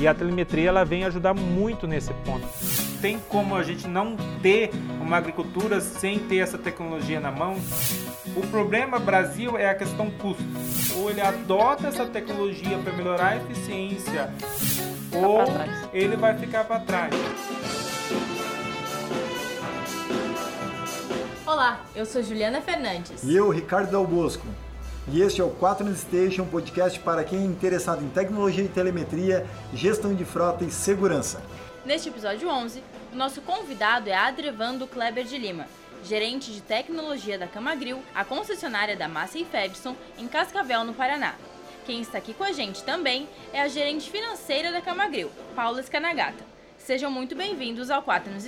E a telemetria ela vem ajudar muito nesse ponto. Tem como a gente não ter uma agricultura sem ter essa tecnologia na mão? O problema Brasil é a questão custo. Ou ele adota essa tecnologia para melhorar a eficiência, Fica ou ele vai ficar para trás. Olá, eu sou Juliana Fernandes. E eu, Ricardo Del Bosco. E este é o 4 Station, podcast para quem é interessado em tecnologia e telemetria, gestão de frota e segurança. Neste episódio 11, o nosso convidado é Adrevando Kleber de Lima, gerente de tecnologia da Camagril, a concessionária da Massa e Febson, em Cascavel, no Paraná. Quem está aqui com a gente também é a gerente financeira da Camagril, Paula Scanagata. Sejam muito bem-vindos ao 4 News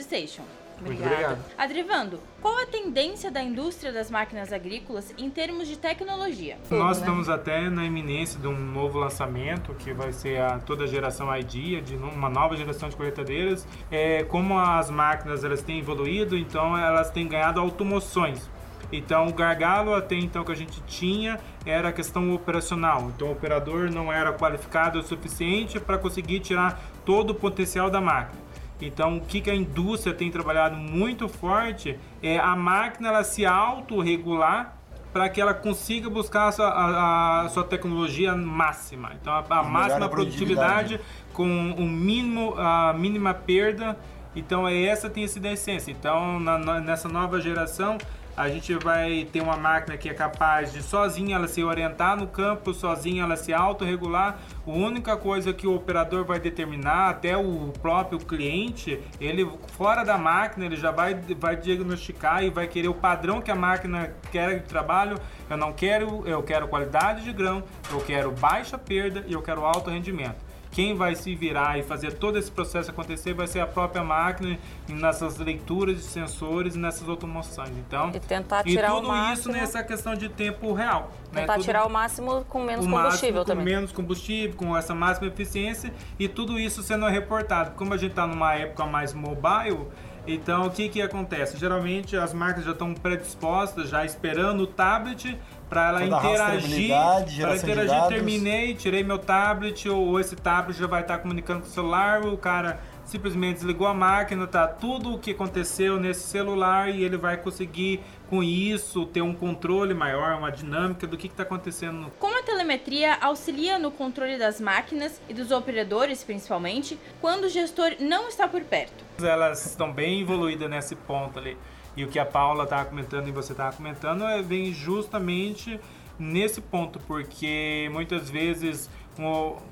Muito obrigado. Adrivando, qual a tendência da indústria das máquinas agrícolas em termos de tecnologia? Nós estamos até na iminência de um novo lançamento, que vai ser a toda a geração ID, de uma nova geração de colheitadeiras. É, como as máquinas elas têm evoluído, então elas têm ganhado automoções. Então o gargalo até então que a gente tinha era a questão operacional. Então o operador não era qualificado o suficiente para conseguir tirar todo o potencial da máquina. Então, o que, que a indústria tem trabalhado muito forte é a máquina ela se autorregular para que ela consiga buscar a sua, a- a sua tecnologia máxima. Então, a, a máxima produtividade, produtividade. com o mínimo, a mínima perda. Então, é essa tem sido a essência. Então, na- na- nessa nova geração, a gente vai ter uma máquina que é capaz de sozinha ela se orientar no campo, sozinha ela se autorregular. A única coisa que o operador vai determinar, até o próprio cliente, ele fora da máquina, ele já vai, vai diagnosticar e vai querer o padrão que a máquina quer de trabalho. Eu não quero, eu quero qualidade de grão, eu quero baixa perda e eu quero alto rendimento. Quem vai se virar e fazer todo esse processo acontecer vai ser a própria máquina e nessas leituras de sensores e nessas automoções. Então, E tentar e tirar o tudo máximo- isso nessa questão de tempo real. né? Tentar Tudo- tirar o máximo com menos o combustível também. Com menos combustível, com essa máxima eficiência e tudo isso sendo reportado. Como a gente está numa época mais mobile, então o que, que acontece? Geralmente as marcas já estão predispostas, já esperando o tablet para ela Toda interagir. Para interagir, terminei, tirei meu tablet, ou, ou esse tablet já vai estar comunicando com o celular, o cara simplesmente desligou a máquina, tá tudo o que aconteceu nesse celular e ele vai conseguir com isso ter um controle maior, uma dinâmica do que está acontecendo no Como a telemetria auxilia no controle das máquinas e dos operadores, principalmente, quando o gestor não está por perto? elas estão bem evoluídas nesse ponto ali. E o que a Paula estava comentando e você estava comentando é, vem justamente nesse ponto, porque muitas vezes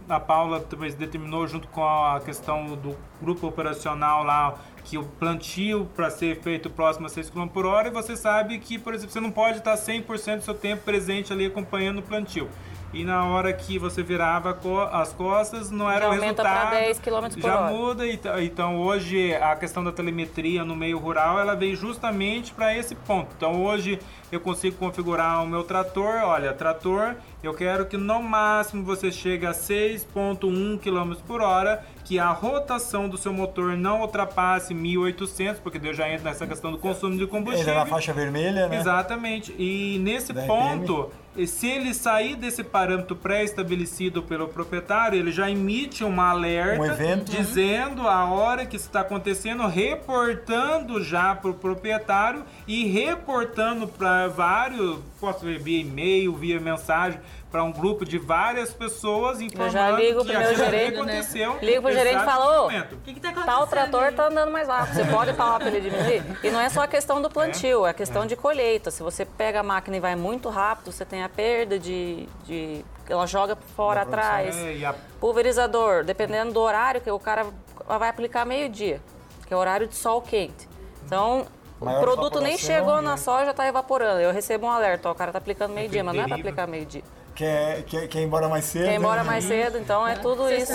a Paula talvez determinou junto com a questão do grupo operacional lá que o plantio para ser feito próximo a 6 km por hora e você sabe que, por exemplo, você não pode estar 100% do seu tempo presente ali acompanhando o plantio. E na hora que você virava co- as costas, não era Já o aumenta resultado. pra 10 km por já hora. muda, então, então hoje a questão da telemetria no meio rural, ela vem justamente para esse ponto. Então hoje eu consigo configurar o meu trator, olha, trator, eu quero que no máximo você chegue a 6.1 km por hora, que a rotação do seu motor não ultrapasse 1800, porque eu já entro nessa questão do consumo de Ele combustível. é na faixa vermelha, né? Exatamente. E nesse Da ponto, se ele sair desse parâmetro pré-estabelecido pelo proprietário, ele já emite uma alerta Um evento. dizendo a hora que isso está acontecendo, reportando já para o proprietário e reportando para vários, posso ver via e-mail, via mensagem, para um grupo de várias pessoas informando já ligo que aquilo né? aconteceu. Ligo pro gerente e exato falo, "Ô, momento. O que está Tal trator tá andando mais rápido. Você pode falar para ele diminuir? E não é só a questão do plantio, é a questão de colheita. Se você pega a máquina e vai muito rápido, você tem a perda de. de ela joga fora atrás. É, a Pulverizador, dependendo do horário que o cara vai aplicar meio-dia, que é o horário de sol quente. Então, Maior o produto nem chegou né? na soja, já está evaporando. Eu recebo um alerta, ó, o cara tá aplicando meio-dia, mas não é para aplicar meio-dia. Quer, quer, quer ir embora mais cedo? Quer ir embora né? mais cedo, então é tudo isso.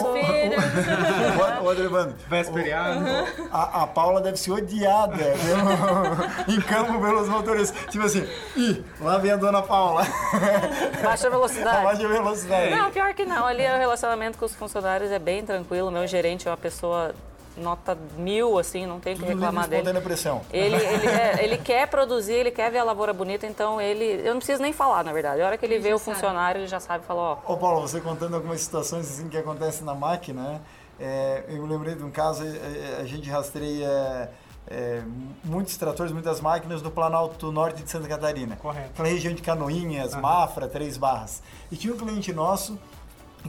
O Adrevando, Vesperiado. a, a Paula deve ser odiada pelo- em campo pelos motoristas. Tipo assim, ih, lá vem a dona Paula. Baixa A velocidade. baixa velocidade. Não, pior que não. Ali o relacionamento com os funcionários é bem tranquilo. Meu gerente é uma pessoa nota mil, assim, não tem o que reclamar dele. espontânea pressão. Ele, ele, é- ele quer produzir, ele quer ver a lavoura bonita, então ele. Eu não preciso nem falar, na verdade. A hora que ele, Ele vê o sabe. funcionário, ele já sabe falar, ó. Ô Paulo, você contando algumas situações assim que acontecem na máquina, né? É, eu lembrei de um caso, é, a gente rastreia é, muitos tratores, muitas máquinas no Planalto Norte de Santa Catarina. Correto. Aquela região de Canoinhas, Mafra, Três Barras. E tinha um cliente nosso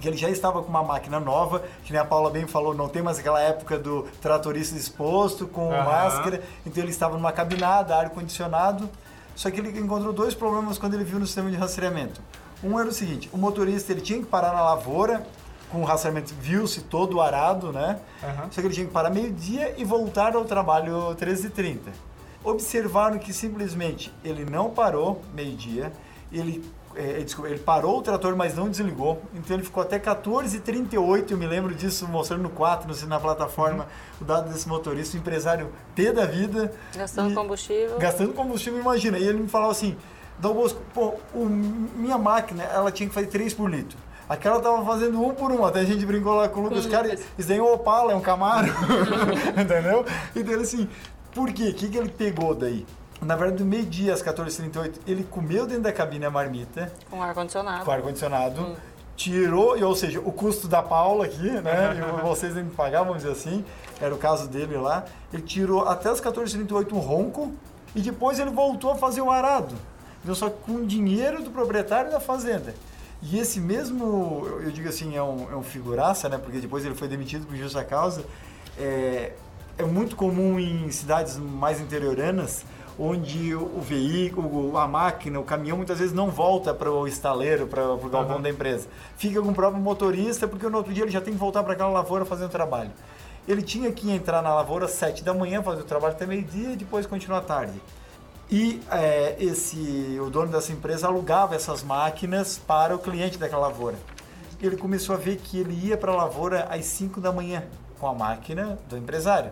que ele já estava com uma máquina nova, que nem a Paula bem falou, não tem mais aquela época do tratorista exposto com Aham. máscara, então ele estava numa cabinada, ar-condicionado, só que ele encontrou dois problemas quando ele viu no sistema de rastreamento. Um era o seguinte, o motorista ele tinha que parar na lavoura, com o rastreamento viu-se todo arado, né? Aham. Só que ele tinha que parar meio-dia e voltar ao trabalho 13h30. Observaram que simplesmente ele não parou meio-dia, ele, ele parou o trator, mas não desligou. Então ele ficou até 14h38, eu me lembro disso, mostrando no 4, no, na plataforma, o dado desse motorista, o empresário P da vida. Gastando E- combustível. Gastando combustível, imagina. E ele me falava assim, Dom Bosco, pô, o- minha máquina, ela tinha que fazer 3 por litro. Aquela tava fazendo um por um, até a gente brincou lá com o Lucas, cara, isso daí é um Opala, é um Camaro, entendeu? Então ele assim, por quê? O que, que ele pegou daí? Na verdade, do meio-dia às 14h38, ele comeu dentro da cabine a marmita, Com ar-condicionado. com ar-condicionado, tirou, e, ou seja, o custo da Paula aqui, né? E vocês nem pagavam, vamos dizer assim, era o caso dele lá. Ele tirou até as 14h38 um ronco e depois ele voltou a fazer o arado. Então, só com dinheiro do proprietário da fazenda. E esse mesmo, eu- eu digo assim, é um, é um figuraça, né? Porque depois ele foi demitido por justa causa. É, é muito comum em cidades mais interioranas, onde o, veículo, a máquina, o caminhão muitas vezes não volta para o estaleiro, para o galpão Aham. da empresa. Fica com o próprio motorista, porque no outro dia ele já tem que voltar para aquela lavoura fazer o trabalho. Ele tinha que entrar na lavoura às 7 da manhã, fazer o trabalho até meio-dia e depois continuar à tarde. E é, esse, o dono dessa empresa alugava essas máquinas para o cliente daquela lavoura. Ele começou a ver que ele ia para a lavoura às 5 da manhã com a máquina do empresário.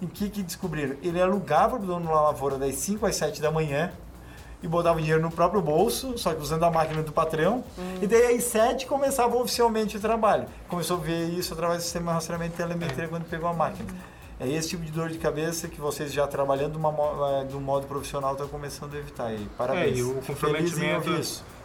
O que, que descobriram? Ele alugava o dono da lavoura das 5 às 7 da manhã e botava o dinheiro no próprio bolso, só que usando a máquina do patrão. E daí às 7 começava oficialmente o trabalho. Começou a ver isso através do sistema de rastreamento e telemetria quando pegou a máquina. É esse tipo de dor de cabeça que vocês já trabalhando de, uma, eh, de um modo profissional estão começando a evitar. E parabéns. É, e o comprometimento.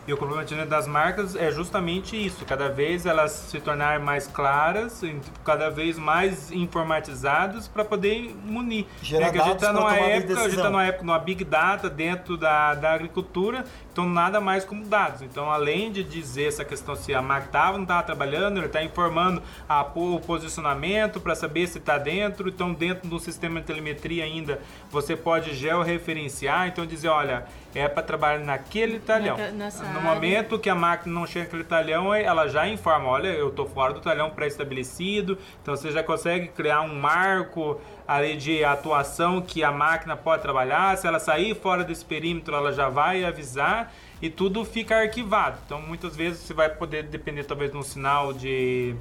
E o comprometimento das marcas é justamente isso, cada vez elas se tornar mais claras, cada vez mais informatizadas para poder munir. Gerar É que a gente está numa época, a gente tá numa época numa big data dentro da, da agricultura, então nada mais como dados. Então, além de dizer essa questão se a marca estava ou não estava trabalhando, ele está informando a, o posicionamento para saber se está dentro. Então, dentro do sistema de telemetria ainda, você pode georreferenciar, então dizer, olha, é para trabalhar naquele talhão. Nessa no área. momento que a máquina não chega naquele talhão, ela já informa, olha, eu estou fora do talhão pré-estabelecido, então você já consegue criar um marco ali de atuação que a máquina pode trabalhar. Se ela sair fora desse perímetro, ela já vai avisar e tudo fica arquivado. Então, muitas vezes você vai poder depender talvez de um sinal de,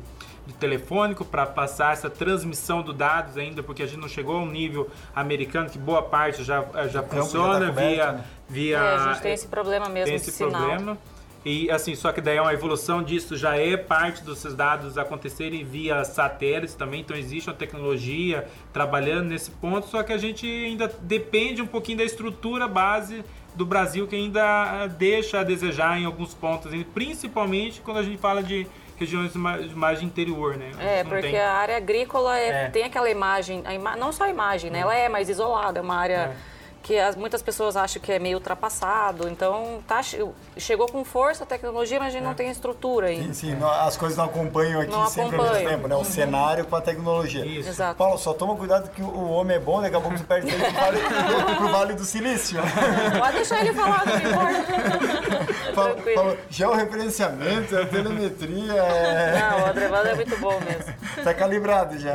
telefônico para passar essa transmissão do dados ainda, porque a gente não chegou a um nível americano que boa parte já, já já funciona tá coberto, via, né? Via É, a gente tem esse problema mesmo tem de esse sinal. problema. E assim, só que daí é uma evolução disso, já é parte dos dados acontecerem via satélites também, então existe uma tecnologia trabalhando nesse ponto, só que a gente ainda depende um pouquinho da estrutura base do Brasil que ainda ah, deixa a desejar em alguns pontos, principalmente quando a gente fala de regiões mais mais de interior, né? É, Não porque tem- a área agrícola é- É. tem aquela imagem, ima- não só a imagem, né? Ela é mais isolada, é uma área que as, muitas pessoas acham que é meio ultrapassado. Então, tá, che- chegou com força a tecnologia, mas a gente não tem estrutura Sim, ainda. sim, não- as coisas não acompanham aqui Não sempre ao mesmo acompanham. tempo, né? O cenário com a tecnologia. Isso. Exato. Paulo, só toma cuidado que o homem é bom, daqui a pouco você perde ele pro vale, pro vale do Silício. Pode deixar ele falar, não importa. Paulo. Paulo, georreferenciamento, a telemetria, é... Não, o Adrevando é muito bom mesmo. tá calibrado já.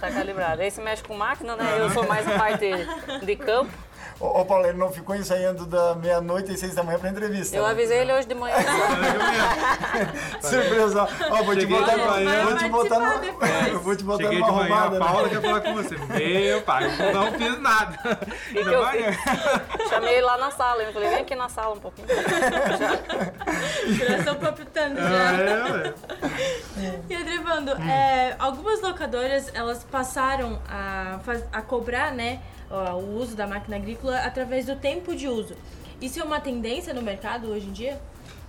Tá calibrado. Aí se mexe com máquina, né? Eu sou mais a parte de campo. Ô, ô, Paulo, ele não ficou ensaiando da meia-noite às seis da manhã pra entrevista. Eu né? avisei ele hoje de manhã. Surpresa. Ó, vou te Cheguei botar, de manhã. vou te botar, no, eu vou te botar Cheguei numa de manhã, roubada. a né? Paula quer falar com você. Meu pai, eu não fiz nada. que eu fiz? Chamei ele lá na sala. Eu falei, vem aqui na sala um pouquinho. Virou seu próprio tanto já. É, E Adrevando, é, algumas locadoras elas passaram a, a cobrar né, o uso da máquina agrícola através do tempo de uso. Isso é uma tendência no mercado hoje em dia?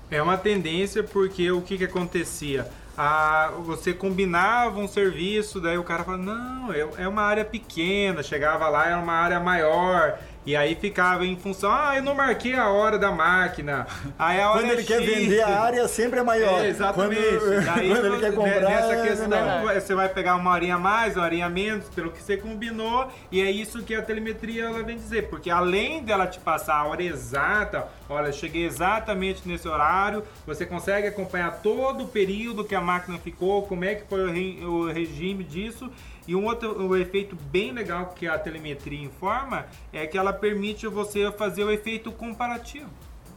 É uma tendência porque o que, que acontecia? a, você combinava um serviço, daí o cara fala, não, é, é uma área pequena, chegava lá, era uma área maior. E aí ficava em função, ah, eu não marquei a hora da máquina. Aí a hora Quando ele é quer vender a área, sempre é maior. É, exatamente. Quando, Daí, quando ele quer comprar, nessa é questão, menor. você vai pegar uma horinha a mais, uma horinha a menos, pelo que você combinou, e é isso que a telemetria ela vem dizer, porque além dela te passar a hora exata, olha, cheguei exatamente nesse horário, você consegue acompanhar todo o período que a máquina ficou, como é que foi o, re- o regime disso, e um outro um efeito bem legal que a telemetria informa é que ela permite você fazer o efeito comparativo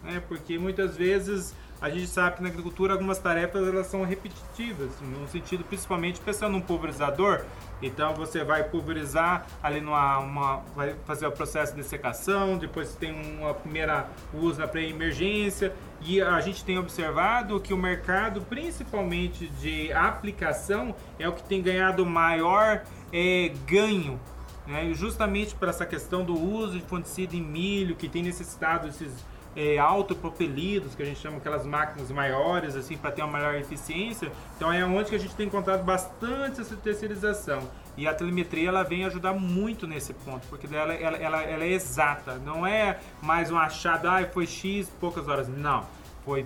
né? Porque muitas vezes a gente sabe que na agricultura algumas tarefas elas são repetitivas, no sentido principalmente pensando num pulverizador. Então você vai pulverizar ali numa uma, vai fazer o processo de secação, depois tem uma primeira uso na pré-emergência e a gente tem observado que o mercado, principalmente de aplicação, é o que tem ganhado maior eh, ganho né? Justamente para essa questão do uso de fungicida em milho, que tem necessitado desses é, autopropelidos, que a gente chama aquelas máquinas maiores, assim, para ter uma maior eficiência. Então é onde que a gente tem encontrado bastante essa terceirização. E a telemetria ela vem ajudar muito nesse ponto, porque ela, ela, ela, ela é exata, não é mais um achado, ah, foi X poucas horas. Não. Foi,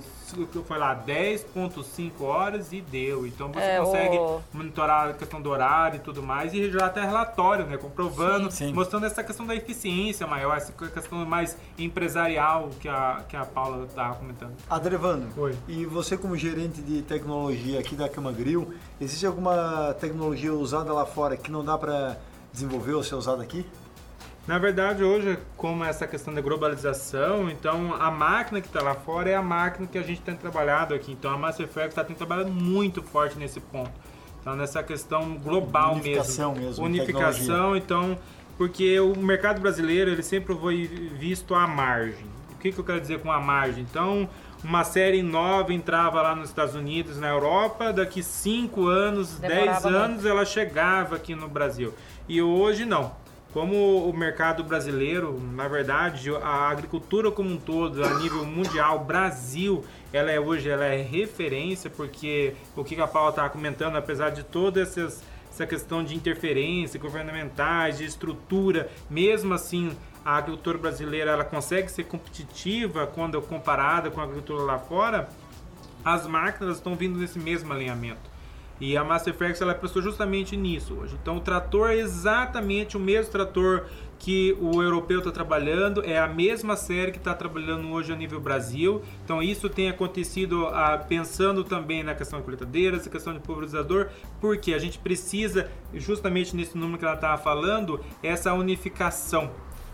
foi lá 10.5 horas e deu. Então você É, consegue o- monitorar a questão do horário e tudo mais e já até relatório, né? Comprovando, Sim, sim. mostrando essa questão da eficiência maior, essa questão mais empresarial que a, que a Paula estava comentando. Adrevando, Oi. e você como gerente de tecnologia aqui da Camagril, existe alguma tecnologia usada lá fora que não dá para desenvolver ou ser usada aqui? Na verdade, hoje, como essa questão da globalização, então a máquina que está lá fora é a máquina que a gente tem trabalhado aqui. Então a Masterflex está trabalhando muito forte nesse ponto. Então nessa questão global Unificação mesmo. mesmo, Unificação, então, porque o mercado brasileiro ele sempre foi visto à margem. O que, que eu quero dizer com a margem? Então, uma série nova entrava lá nos Estados Unidos, na Europa, daqui 5 anos, 10 Demorava anos ela chegava aqui no Brasil. E hoje não. Como o mercado brasileiro, na verdade, a agricultura como um todo, a nível mundial, Brasil, ela é hoje ela é referência, porque o que a Paula estava comentando, apesar de todas essas essa questão de interferência governamentais, de estrutura, mesmo assim a agricultura brasileira ela consegue ser competitiva quando comparada com a agricultura lá fora, as máquinas estão vindo nesse mesmo alinhamento. E a Masterflex ela prestou justamente nisso hoje. Então o trator é exatamente o mesmo trator que o europeu está trabalhando, é a mesma série que está trabalhando hoje a nível Brasil. Então isso tem acontecido ah, pensando também na questão de colheitadeiras, na questão de pulverizador, porque a gente precisa, justamente nesse número que ela estava falando, essa unificação.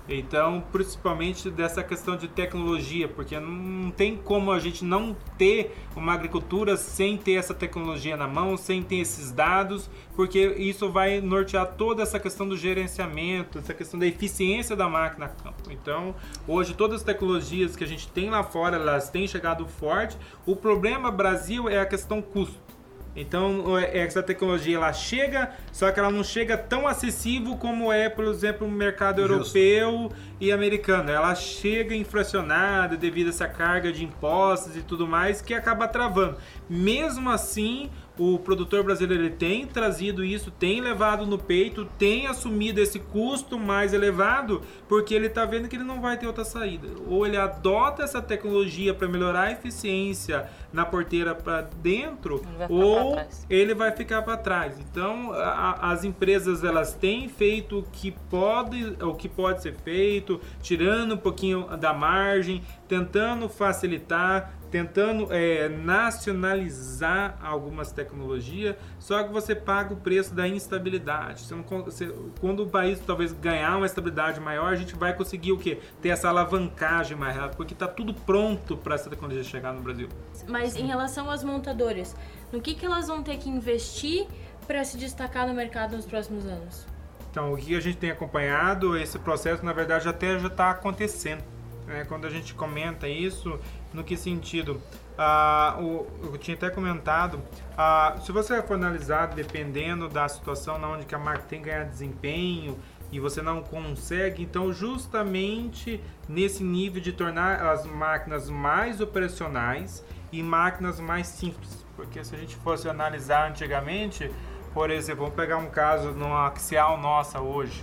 Então, principalmente dessa questão de tecnologia, porque não tem como a gente não ter uma agricultura sem ter essa tecnologia na mão, sem ter esses dados, porque isso vai nortear toda essa questão do gerenciamento, essa questão da eficiência da máquina campo. Então, hoje todas as tecnologias que a gente tem lá fora, elas têm chegado forte. O problema Brasil é a questão custo. Então, essa tecnologia ela chega, só que ela não chega tão acessível como é, por exemplo, o mercado Justo. europeu e americano. Ela chega inflacionada devido a essa carga de impostos e tudo mais que acaba travando. Mesmo assim, o produtor brasileiro ele tem trazido isso, tem levado no peito, tem assumido esse custo mais elevado, porque ele está vendo que ele não vai ter outra saída. Ou ele adota essa tecnologia para melhorar a eficiência na porteira para dentro, Ele ou pra ele vai ficar para trás. Então, a- as empresas elas têm feito o que pode, o que pode ser feito, tirando um pouquinho da margem, tentando facilitar, tentando é, nacionalizar algumas tecnologias, só que você paga o preço da instabilidade. Você não você- quando o país talvez ganhar uma estabilidade maior, a gente vai conseguir o quê? Ter essa alavancagem mais rápida, porque está tudo pronto para essa tecnologia chegar no Brasil. Mas em relação às montadoras, no que, que elas vão ter que investir para se destacar no mercado nos próximos anos? Então, o que a gente tem acompanhado, esse processo, na verdade, até já está acontecendo. né? Quando a gente comenta isso, no que sentido? Ah, o, eu tinha até comentado, ah, se você for analisar, dependendo da situação na onde que a marca tem que ganhar desempenho e você não consegue, então justamente nesse nível de tornar as máquinas mais operacionais e máquinas mais simples. Porque se a gente fosse analisar antigamente, por exemplo, vamos pegar um caso numa axial nossa hoje.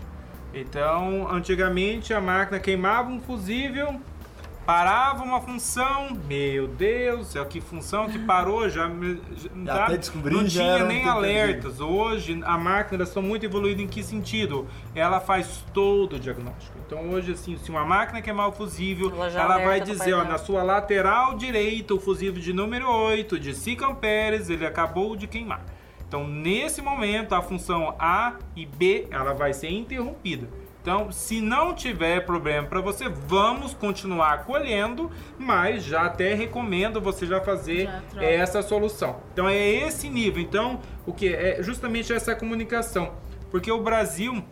Então, antigamente a máquina queimava um fusível, parava uma função, meu Deus, é que função que parou, já, já até descobri, não já tinha nem alertas. Hoje a máquina está muito evoluída em que sentido? Ela faz todo o diagnóstico. Então hoje assim, se uma máquina queimar o fusível, ela, ela vai dizer, ó, na sua lateral direita, o fusível de número 8 de 5 amperes, ele acabou de queimar. Então, nesse momento, a função A e B ela vai ser interrompida. Então, se não tiver problema para você, vamos continuar colhendo, mas já até recomendo você já fazer já essa solução. Então, é esse nível. Então, o que é justamente essa comunicação, porque o Brasil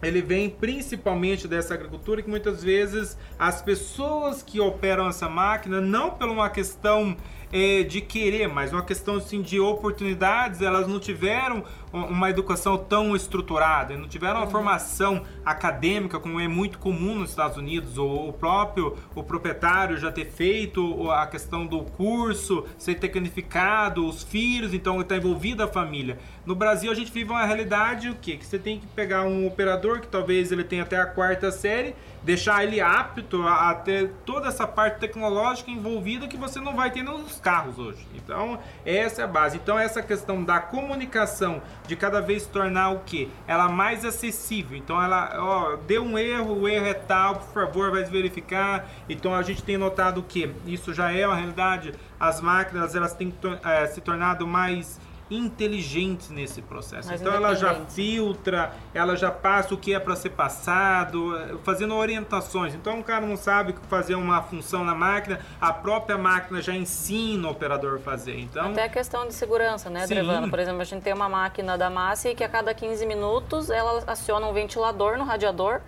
ele vem principalmente dessa agricultura que muitas vezes as pessoas que operam essa máquina não por uma questão é, de querer, mas uma questão assim, de oportunidades, elas não tiveram uma educação tão estruturada, não tiveram uma uhum. formação acadêmica como é muito comum nos Estados Unidos, ou o próprio o proprietário já ter feito a questão do curso, ser tecnificado, os filhos, então está envolvida a família. No Brasil a gente vive uma realidade o quê? Que você tem que pegar um operador que talvez ele tenha até a quarta série deixar ele apto a, a, ter toda essa parte tecnológica envolvida que você não vai ter nos carros hoje. Então, essa é a base. Então, essa questão da comunicação, de cada vez tornar o que? Ela mais acessível. Então, ela, ó, deu um erro, o erro é tal, por favor, vai verificar. Então, a gente tem notado que isso já é uma realidade. As máquinas, elas têm é, se tornado mais inteligentes nesse processo. Mais então ela já filtra, ela já passa o que é para ser passado, fazendo orientações. Então o cara não sabe fazer uma função na máquina, a própria máquina já ensina o operador a fazer. Então até a questão de segurança, né, Drevano? Por exemplo, a gente tem uma máquina da Massi que a cada 15 minutos ela aciona um ventilador no radiador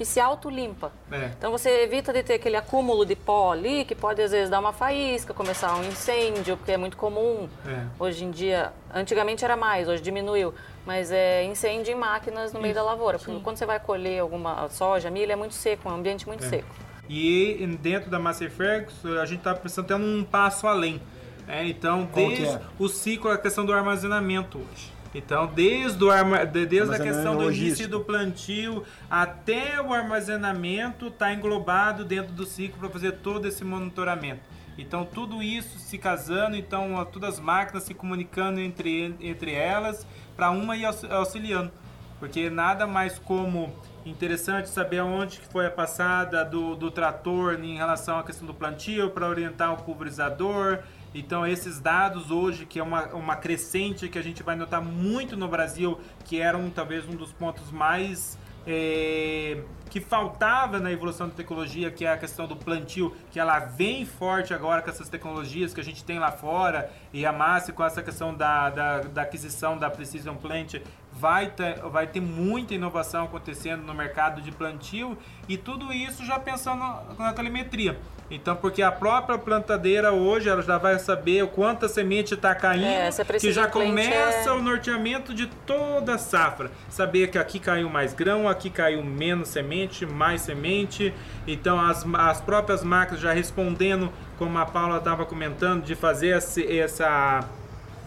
que se autolimpa. É. Então você evita de ter aquele acúmulo de pó ali, que pode às vezes dar uma faísca, começar um incêndio, porque é muito comum. É. Hoje em dia, antigamente era mais, hoje diminuiu. Mas é incêndio em máquinas no meio da lavoura. Porque quando você vai colher alguma soja, milho, é muito seco, é um ambiente muito é. seco. E dentro da Massey Ferguson, a gente está pensando até um passo além. É, então, desde é? o ciclo, a questão do armazenamento hoje. Então, desde, o arma, desde a questão do início do plantio até o armazenamento está englobado dentro do ciclo para fazer todo esse monitoramento. Então, tudo isso se casando, então todas as máquinas se comunicando entre, entre elas para uma ir auxiliando. Porque nada mais como interessante saber onde que foi a passada do, do trator em relação à questão do plantio para orientar o pulverizador, então, esses dados hoje, que é uma, uma crescente que a gente vai notar muito no Brasil, que era um, talvez um dos pontos mais é, que faltava na evolução da tecnologia, que é a questão do plantio, que ela vem forte agora com essas tecnologias que a gente tem lá fora, e a Massa com essa questão da, da, da aquisição da Precision Plant vai ter, vai ter muita inovação acontecendo no mercado de plantio e tudo isso já pensando na telemetria. Então, porque a própria plantadeira hoje ela já vai saber o quanto a semente está caindo, é, que já começa é... o norteamento de toda a safra. Saber que aqui caiu mais grão, aqui caiu menos semente, mais semente. Então, as, as próprias máquinas já respondendo, como a Paula estava comentando, de fazer essa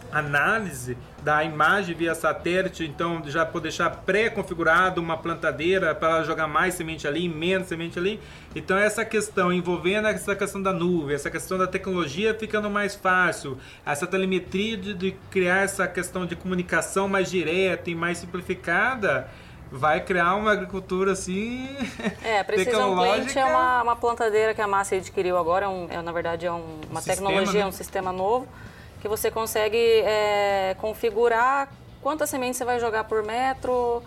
análise da imagem via satélite, então já pode deixar pré-configurado uma plantadeira para jogar mais semente ali, menos semente ali. Então essa questão envolvendo essa questão da nuvem, essa questão da tecnologia ficando mais fácil, essa telemetria de, de criar essa questão de comunicação mais direta e mais simplificada, vai criar uma agricultura assim. É, a Precision Plant é uma, uma plantadeira que a Massa adquiriu agora, é um, é, na verdade é um, uma um tecnologia, né? um sistema novo que você consegue é, configurar quantas sementes você vai jogar por metro,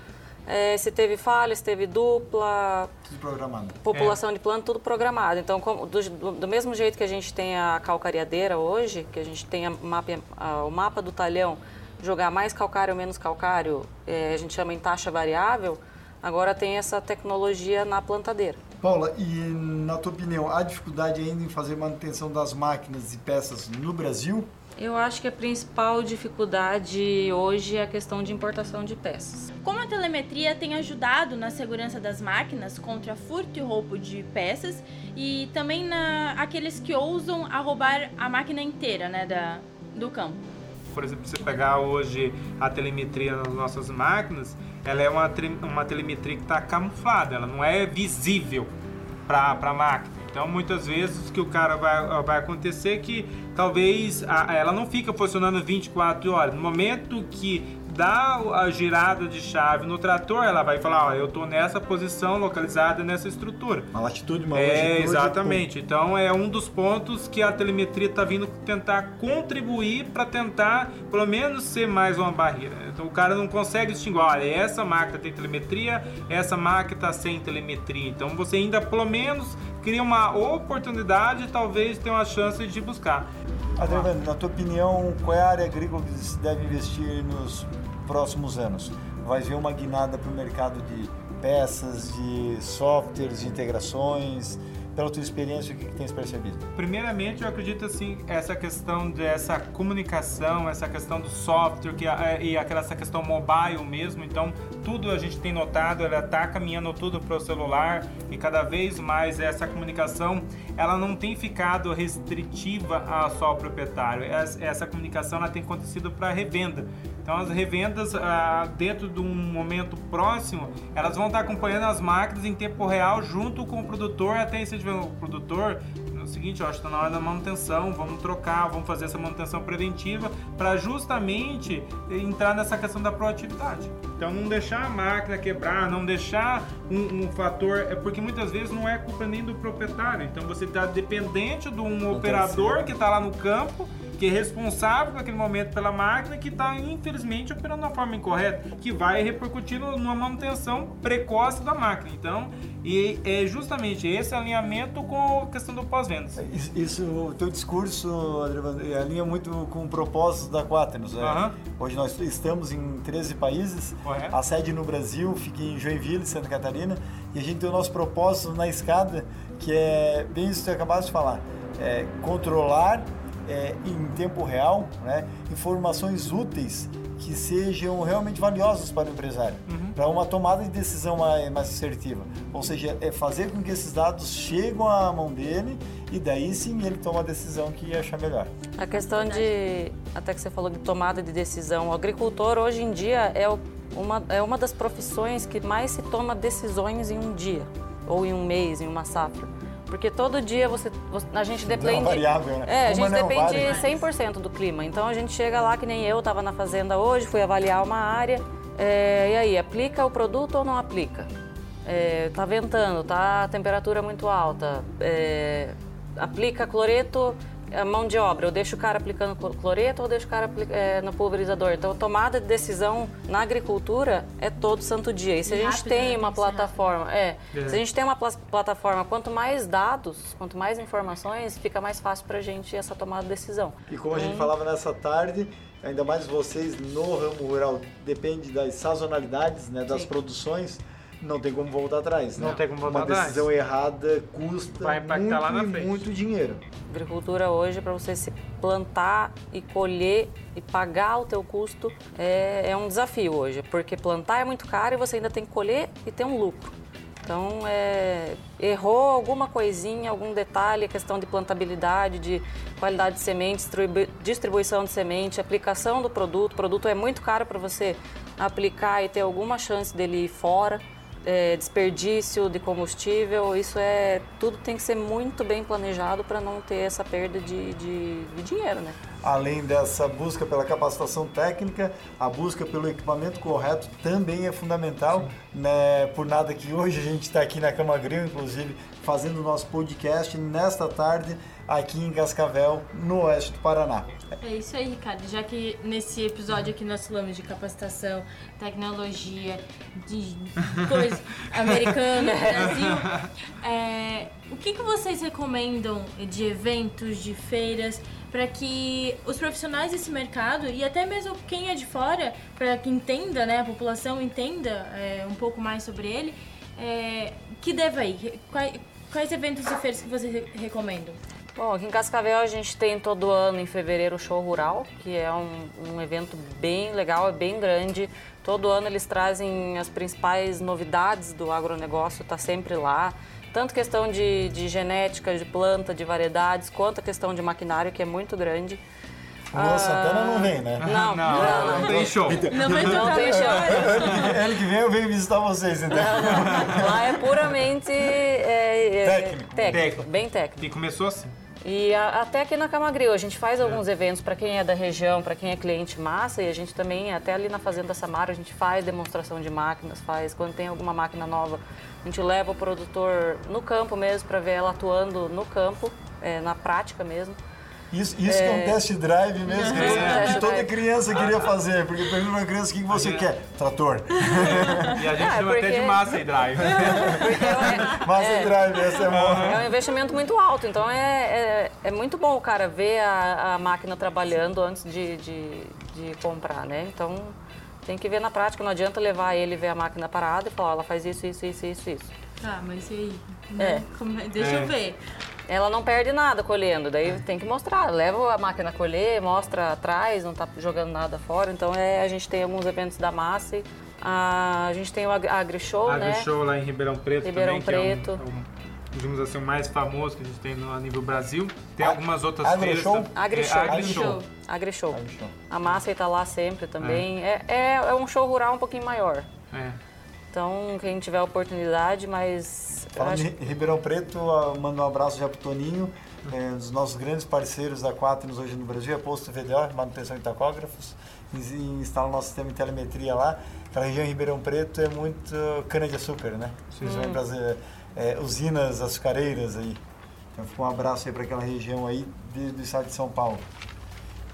é, se teve falha, se teve dupla. Tudo programado. População é. de plano, tudo programado. Então, como, do, do, mesmo jeito que a gente tem a calcariadeira hoje, que a gente tem a mapa, a, o mapa do talhão, jogar mais calcário ou menos calcário, é, a gente chama em taxa variável, agora tem essa tecnologia na plantadeira. Paula, e na tua opinião, há dificuldade ainda em fazer manutenção das máquinas e peças no Brasil? Eu acho que a principal dificuldade hoje é a questão de importação de peças. Como a telemetria tem ajudado na segurança das máquinas contra furto e roubo de peças e também na aqueles que ousam a roubar a máquina inteira, né, da, do campo. Por exemplo, você pegar hoje a telemetria nas nossas máquinas, ela é uma, uma telemetria que está camuflada, ela não é visível para a máquina. Então, muitas vezes, o que o cara vai, vai acontecer é que talvez a, ela não fica funcionando 24 horas. No momento que dá a girada de chave no trator, ela vai falar, ó, eu tô nessa posição localizada nessa estrutura. Uma latitude, uma É, exatamente. Então é um dos pontos que a telemetria está vindo tentar contribuir para tentar, pelo menos, ser mais uma barreira. Então o cara não consegue distinguir, olha, essa máquina tem telemetria, essa máquina está sem telemetria. Então você ainda, pelo menos, cria uma oportunidade, talvez tenha uma chance de buscar. Adriano, na tua opinião, qual é a área agrícola que se deve investir nos próximos anos? Vai ver uma guinada para o mercado de peças, de softwares, de integrações? Pela tua experiência, o que, que tens percebido? Primeiramente, eu acredito assim, essa questão dessa comunicação, essa questão do software que, é, e aquela essa questão mobile mesmo. Então, tudo a gente tem notado, ela está caminhando tudo para o celular e cada vez mais essa comunicação, ela não tem ficado restritiva a só ao proprietário. Essa, essa comunicação ela tem acontecido para revenda. Então as revendas ah, dentro de um momento próximo, elas vão estar acompanhando as máquinas em tempo real junto com o produtor, até incentivar o produtor o seguinte, ó, está na hora da manutenção, vamos trocar, vamos fazer essa manutenção preventiva para justamente entrar nessa questão da proatividade. Então não deixar a máquina quebrar, não deixar um, um fator, é porque muitas vezes não é culpa nem do proprietário. Então você está dependente de um operador que está lá no campo que é responsável naquele momento pela máquina que está infelizmente operando da forma incorreta, que vai repercutir numa manutenção precoce da máquina. Então, e é justamente esse alinhamento com a questão do pós-vendas. Isso, isso, o teu discurso, André, alinha muito com o propósito da Quaternos. Né? Uhum. Hoje nós estamos em 13 países, a sede no Brasil fica em Joinville, Santa Catarina, e a gente tem o nosso propósito na escada, que é bem isso que você acabaste de falar, é controlar é, em tempo real, né, informações úteis que sejam realmente valiosas para o empresário, uhum. para uma tomada de decisão mais, mais, assertiva. Ou seja, é fazer com que esses dados cheguem à mão dele e daí sim ele toma a decisão que achar melhor. A questão de, até que você falou de tomada de decisão, o agricultor hoje em dia é uma, é uma das profissões que mais se toma decisões em um dia, ou em um mês, em uma safra. Porque todo dia você, a gente depende. Não, variável, né? É, a gente depende vale, 100% do clima. Então a gente chega lá, que nem eu estava na fazenda hoje, fui avaliar uma área. É, e aí, aplica o produto ou não aplica? É, tá ventando, tá a temperatura muito alta. É, aplica cloreto a mão de obra, eu deixo o cara aplicando cloreto ou deixo o cara é, no pulverizador. Então, a tomada de decisão na agricultura é todo santo dia. E se a gente rápido, tem né? uma plataforma, é, é, se a gente tem uma plataforma, quanto mais dados, quanto mais informações, fica mais fácil para a gente essa tomada de decisão. E como a gente hum. falava nessa tarde, ainda mais vocês no ramo rural, depende das sazonalidades, né, das Sim. produções não tem como voltar atrás. Não né? tem como voltar atrás. Uma decisão errada custa Vai muito, lá na frente. muito dinheiro. Agricultura hoje, para você se plantar e colher e pagar o teu custo, é, é um desafio hoje. Porque plantar é muito caro e você ainda tem que colher e ter um lucro. Então, é, errou alguma coisinha, algum detalhe, questão de plantabilidade, de qualidade de semente, distribuição de semente, aplicação do produto. O produto é muito caro para você aplicar e ter alguma chance dele ir fora é, desperdício de combustível, isso é tudo tem que ser muito bem planejado para não ter essa perda de, de, de, dinheiro, né? Além dessa busca pela capacitação técnica, a busca pelo equipamento correto também é fundamental, né? Por nada que hoje a gente está aqui na Cama Grill, inclusive, fazendo o nosso podcast nesta tarde aqui em Cascavel, no oeste do Paraná. É isso aí, Ricardo. Já que nesse episódio aqui nós falamos de capacitação, tecnologia, de coisa americana, Brasil, é, o que, que vocês recomendam de eventos, de feiras, para que os profissionais desse mercado e até mesmo quem é de fora, para que entenda, né, a população entenda é, um pouco mais sobre ele, é, que deva ir? Quais, eventos e feiras que vocês recomendam? Bom, aqui em Cascavel a gente tem todo ano em fevereiro o Show Rural, que é um, um evento bem legal, é bem grande. Todo ano eles trazem as principais novidades do agronegócio, está sempre lá. Tanto questão de, de genética, de planta, de variedades, quanto a questão de maquinário, que é muito grande. Luan Santana não vem, né? Não, não, não, tem show. Não, vai não tem show. Ano que vem eu venho visitar vocês, então. Lá é puramente é, é, Técnico. técnico, bem técnico. E começou assim. E a- até aqui na Camagril, a gente faz alguns eventos para quem é da região, para quem é cliente massa, e a gente também, até ali na Fazenda Samara, a gente faz demonstração de máquinas, faz quando tem alguma máquina nova, a gente leva o produtor no campo mesmo para ver ela atuando no campo, é, na prática mesmo. Isso, isso que é um test drive mesmo, que, É, que test toda criança queria fazer. Porque pergunta pra criança o que você quer. Trator. E a gente Ah, chama até porque- de massa e drive. É, Massa é, drive, essa é boa. é um investimento muito alto, então é, é, é muito bom o cara ver a, a máquina trabalhando antes de, de, de comprar, né? Então tem que ver na prática, não adianta levar ele ver a máquina parada e falar, "Ó, ela faz isso, isso, isso, isso, isso. Tá, mas e aí? Né? Como é- Deixa É. eu ver. Ela não perde nada colhendo, daí tem que mostrar. Leva a máquina a colher, mostra atrás, não tá jogando nada fora. Então é, a gente tem alguns eventos da massa. A, a gente tem o Agri- AgriShow, Agri né? Show lá em Ribeirão Preto Ribeirão também, que é Preto. um, é um, digamos assim, o mais famoso que a gente tem no, a nível Brasil. Tem A- algumas outras Agri feiras. AgriShow. É, Agri AgriShow. Show. AgriShow. AgriShow. A massa está lá sempre também. É, é, é um show rural um pouquinho maior. É. Então, quem tiver oportunidade, mas Falando acho em Ribeirão Preto, ah, mando um abraço já pro Toninho, é, um dos nossos grandes parceiros da Quaternos hoje no Brasil, é Posto VDO, manutenção de tacógrafos, instala o nosso sistema de telemetria lá. Aquela região em Ribeirão Preto é muito cana-de-açúcar, né? Principalmente para as usinas açucareiras aí. Então fica um abraço aí para aquela região aí de- do estado de São Paulo.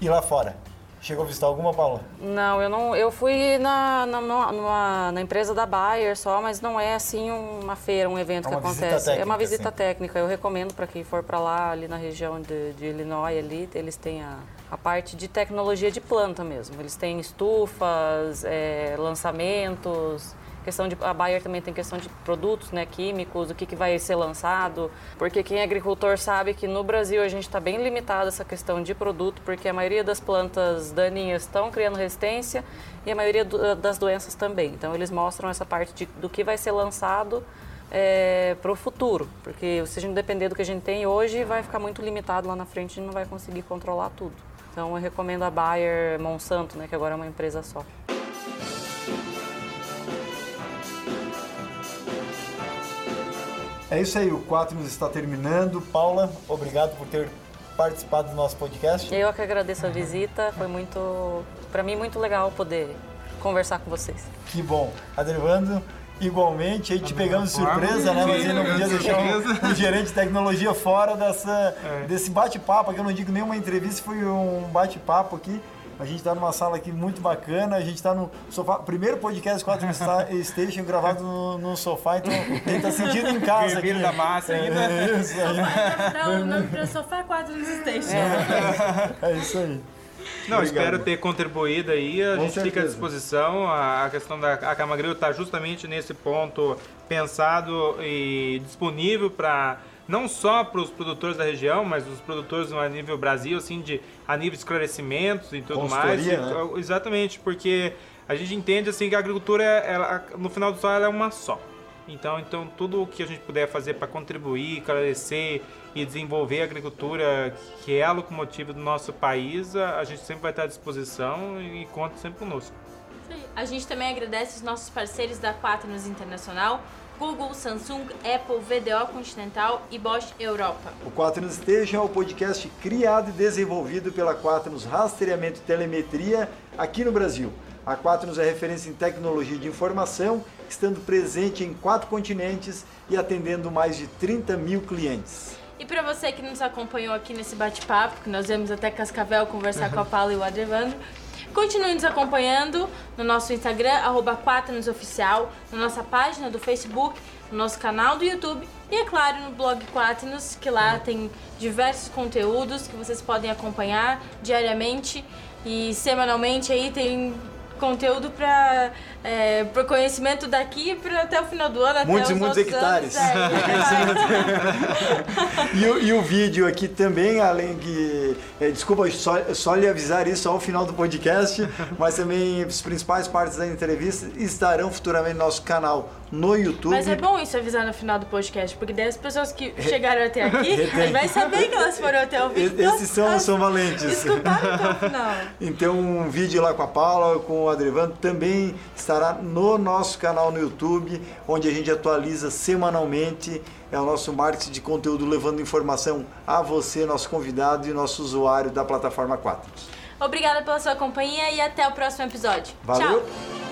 E lá fora? Chegou a visitar alguma, Paula? Não, eu não. Eu fui na, na, numa- na empresa da Bayer só, mas não é assim uma feira, um evento É que acontece. é uma técnica, visita assim. técnica. Eu recomendo para quem for para lá, ali na região de, de Illinois, ali, eles têm a, a parte de tecnologia de planta mesmo. Eles têm estufas, é, lançamentos. Questão de, a Bayer também tem questão de produtos né, químicos, o que, que vai ser lançado. Porque quem é agricultor sabe que no Brasil a gente está bem limitado essa questão de produto, porque a maioria das plantas daninhas estão criando resistência e a maioria do- das doenças também. Então eles mostram essa parte de, do que vai ser lançado para o futuro. Porque se a gente depender do que a gente tem hoje, vai ficar muito limitado lá na frente e não vai conseguir controlar tudo. Então eu recomendo a Bayer Monsanto, né, que agora é uma empresa só. É isso aí, o Quaternos está terminando. Paula, obrigado por ter participado do nosso podcast. Eu que agradeço a visita, foi muito, para mim, muito legal poder conversar com vocês. Que bom. Adrevando, igualmente, aí te pegamos de forma. surpresa, né? Mas ele não podia de deixar surpresa. um gerente de tecnologia fora dessa, É. desse bate-papo, que eu não digo nenhuma entrevista, foi um bate-papo aqui. A gente está numa sala aqui muito bacana, a gente está no sofá. Primeiro podcast 4 Station gravado no, no sofá, então a gente está sentindo em casa aqui. Vermelho da massa ainda. É isso aí. Para o nome para Sofá 4 no Station. É isso aí. Não, Obrigado. espero ter contribuído aí. A Com gente fica à certeza. disposição. A a questão da a Camagril está justamente nesse ponto pensado e disponível para não só para os produtores da região, mas os produtores a nível Brasil, assim, de a nível de esclarecimentos e tudo mais. E- Exatamente, porque a gente entende assim que a agricultura, ela, no final do dia, ela é uma só. Então, então tudo o que a gente puder fazer para contribuir, esclarecer e desenvolver a agricultura, que é a locomotiva do nosso país, a, gente sempre vai estar à disposição e conta sempre conosco. A gente também agradece os nossos parceiros da Quaternos Internacional, Google, Samsung, Apple, VDO Continental e Bosch Europa. O Quaternos Station é o podcast criado e desenvolvido pela Quaternos Rastreamento e Telemetria aqui no Brasil. A Quaternos é referência em tecnologia de informação, estando presente em quatro continentes e atendendo mais de 30 mil clientes. E para você que nos acompanhou aqui nesse bate-papo, que nós viemos até Cascavel conversar com a Paula e o Adrevando, continue nos acompanhando no nosso Instagram, arroba Quaternosoficial, na nossa página do Facebook, no nosso canal do YouTube e, é claro, no blog Quaternos, que lá tem diversos conteúdos que vocês podem acompanhar diariamente e semanalmente aí tem conteúdo para é, pro conhecimento daqui para até o final do ano, muitos até e muitos hectares. Anos, é, e, o, e, o, vídeo aqui também, além que. É, desculpa, só, só lhe avisar isso ao final do podcast, mas também as principais partes da entrevista estarão futuramente no nosso canal no YouTube. Mas é bom isso avisar no final do podcast, porque daí as pessoas que chegaram até aqui, a gente vai saber que elas foram até o vídeo. Esses são, são valentes. Escutaram até o final. Então, um vídeo lá com a Paula, com o Adrevando, também estará no nosso canal no YouTube, onde a gente atualiza semanalmente. É o nosso marketing de conteúdo levando informação a você, nosso convidado e nosso usuário da plataforma 4. Obrigada pela sua companhia e até o próximo episódio. Valeu. Tchau!